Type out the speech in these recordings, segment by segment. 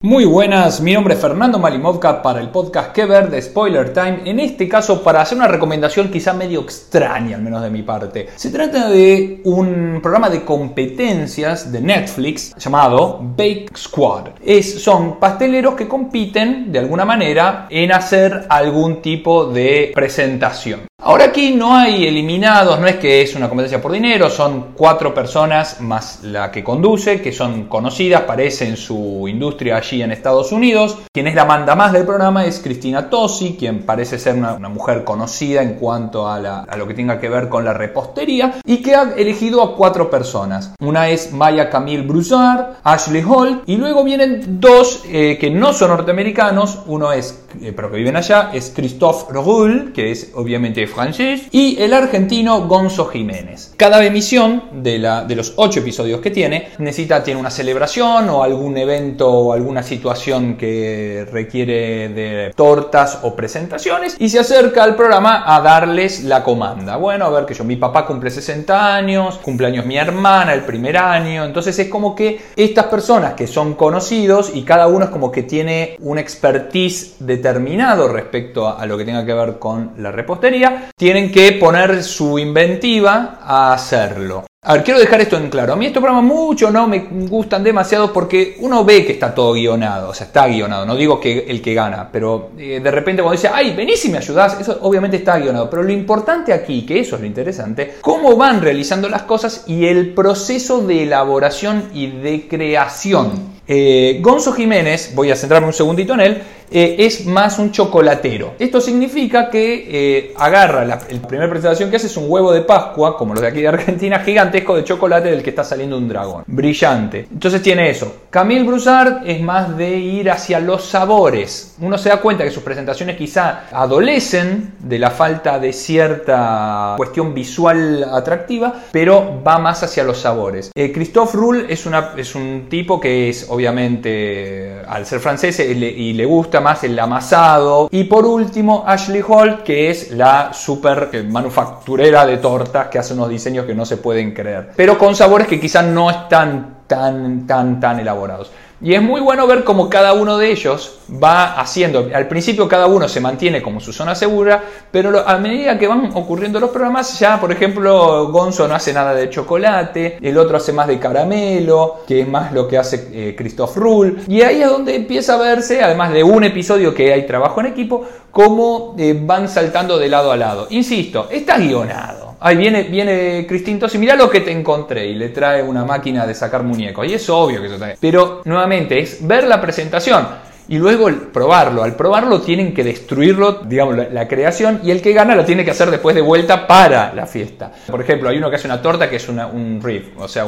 Muy buenas, mi nombre es Fernando Malimovka para el podcast Que Ver de Spoiler Time. En este caso, para hacer una recomendación quizá medio extraña, al menos de mi parte. Se trata de un programa de competencias de Netflix llamado Bake Squad. Es, son pasteleros que compiten de alguna manera en hacer algún tipo de presentación. Ahora aquí no hay eliminados, no es que es una competencia por dinero, son cuatro personas más la que conduce, que son conocidas, parece en su industria allí en Estados Unidos. Quien es la manda más del programa es Cristina Tosi, quien parece ser una, mujer conocida en cuanto a, lo que tenga que ver con la repostería, y que ha elegido a cuatro personas. Una es Maya Camille Broussard, Ashley Hall, y luego vienen dos eh, que no son norteamericanos, uno es, eh, pero que viven allá, es Christophe Roule, que es obviamente y el argentino Gonzo Jiménez. Cada emisión de, la, de los ocho episodios que tiene necesita, tiene una celebración o algún evento o alguna situación que requiere de tortas o presentaciones y se acerca al programa a darles la comanda. Bueno, a ver que yo, mi papá cumple 60 años, cumpleaños mi hermana el primer año, entonces es como que estas personas que son conocidos y cada uno es como que tiene un expertise determinado respecto a lo que tenga que ver con la repostería, tienen que poner su inventiva a hacerlo. A ver, quiero dejar esto en claro. A mí estos programas mucho no me gustan demasiado porque uno ve que está todo guionado, o sea, está guionado. No digo que el que gana, pero eh, de repente cuando dice, ay, venís y me ayudás, eso obviamente está guionado. Pero lo importante aquí, que eso es lo interesante, cómo van realizando las cosas y el proceso de elaboración y de creación. Eh, Gonzo Jiménez, voy a centrarme un segundito en él, eh, es más un chocolatero. Esto significa que eh, agarra la, primera presentación que hace es un huevo de Pascua, como los de aquí de Argentina, gigantesco de chocolate del que está saliendo un dragón. Brillante. Entonces tiene eso. Camille Broussard es más de ir hacia los sabores. Uno se da cuenta que sus presentaciones quizá adolecen de la falta de cierta cuestión visual atractiva, pero va más hacia los sabores. Christophe Rull es, es un tipo que es obviamente, al ser francés y le gusta más el amasado. Y por último, Ashley Hall, que es la super manufacturera de tortas que hace unos diseños que no se pueden creer. Pero con sabores que quizás no están tan, tan, tan elaborados. Y es muy bueno ver cómo cada uno de ellos va haciendo. Al principio cada uno se mantiene como su zona segura, pero a medida que van ocurriendo los programas, ya por ejemplo Gonzo no hace nada de chocolate, el otro hace más de caramelo, que es más lo que hace eh, Christoph Ruhl. Y ahí es donde empieza a verse, además de un episodio que hay trabajo en equipo, cómo eh, van saltando de lado a lado. Insisto, está guionado. Ahí viene, viene Cristín Tosi, mira lo que te encontré y le trae una máquina de sacar muñecos. Y es obvio que eso está Pero nuevamente es ver la presentación y luego probarlo. Al probarlo tienen que destruirlo, digamos, la, creación y el que gana lo tiene que hacer después de vuelta para la fiesta. Por ejemplo, hay uno que hace una torta que es un riff, o sea,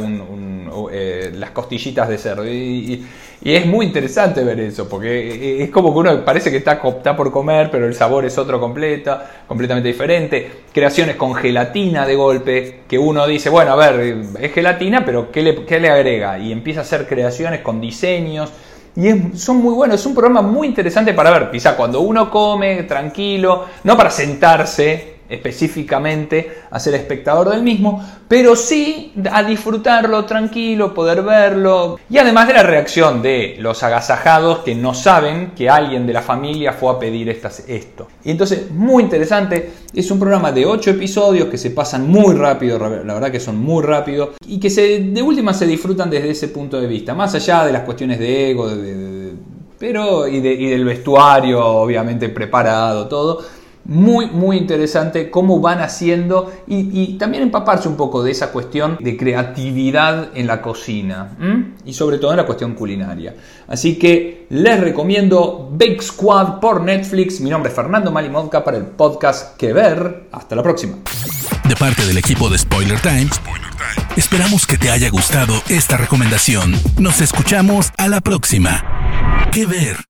eh, las costillitas de cerdo. Y, es muy interesante ver eso, porque es como que uno parece que está, está por comer, pero el sabor es otro completa, completamente diferente. Creaciones con gelatina de golpe, que uno dice, bueno, a ver, es gelatina, pero ¿qué le, qué le agrega? Y empieza a hacer creaciones con diseños y son muy buenos, es un programa muy interesante para ver, quizá cuando uno come tranquilo, no para sentarse específicamente a ser espectador del mismo, pero sí a disfrutarlo tranquilo, poder verlo, y además de la reacción de los agasajados que no saben que alguien de la familia fue a pedir esto. Y entonces, muy interesante, es un programa de 8 episodios que se pasan muy rápido, la verdad que son muy rápidos, y que se, de última se disfrutan desde ese punto de vista, más allá de las cuestiones de ego, pero y, y del vestuario, obviamente preparado, todo muy, muy interesante cómo van haciendo y, también empaparse un poco de esa cuestión de creatividad en la cocina y sobre todo en la cuestión culinaria. Así que les recomiendo Bake Squad por Netflix. Mi nombre es Fernando Malimonca para el podcast Que Ver. Hasta la próxima. De parte del equipo de Spoiler Times, esperamos que te haya gustado esta recomendación. Nos escuchamos a la próxima. Que Ver.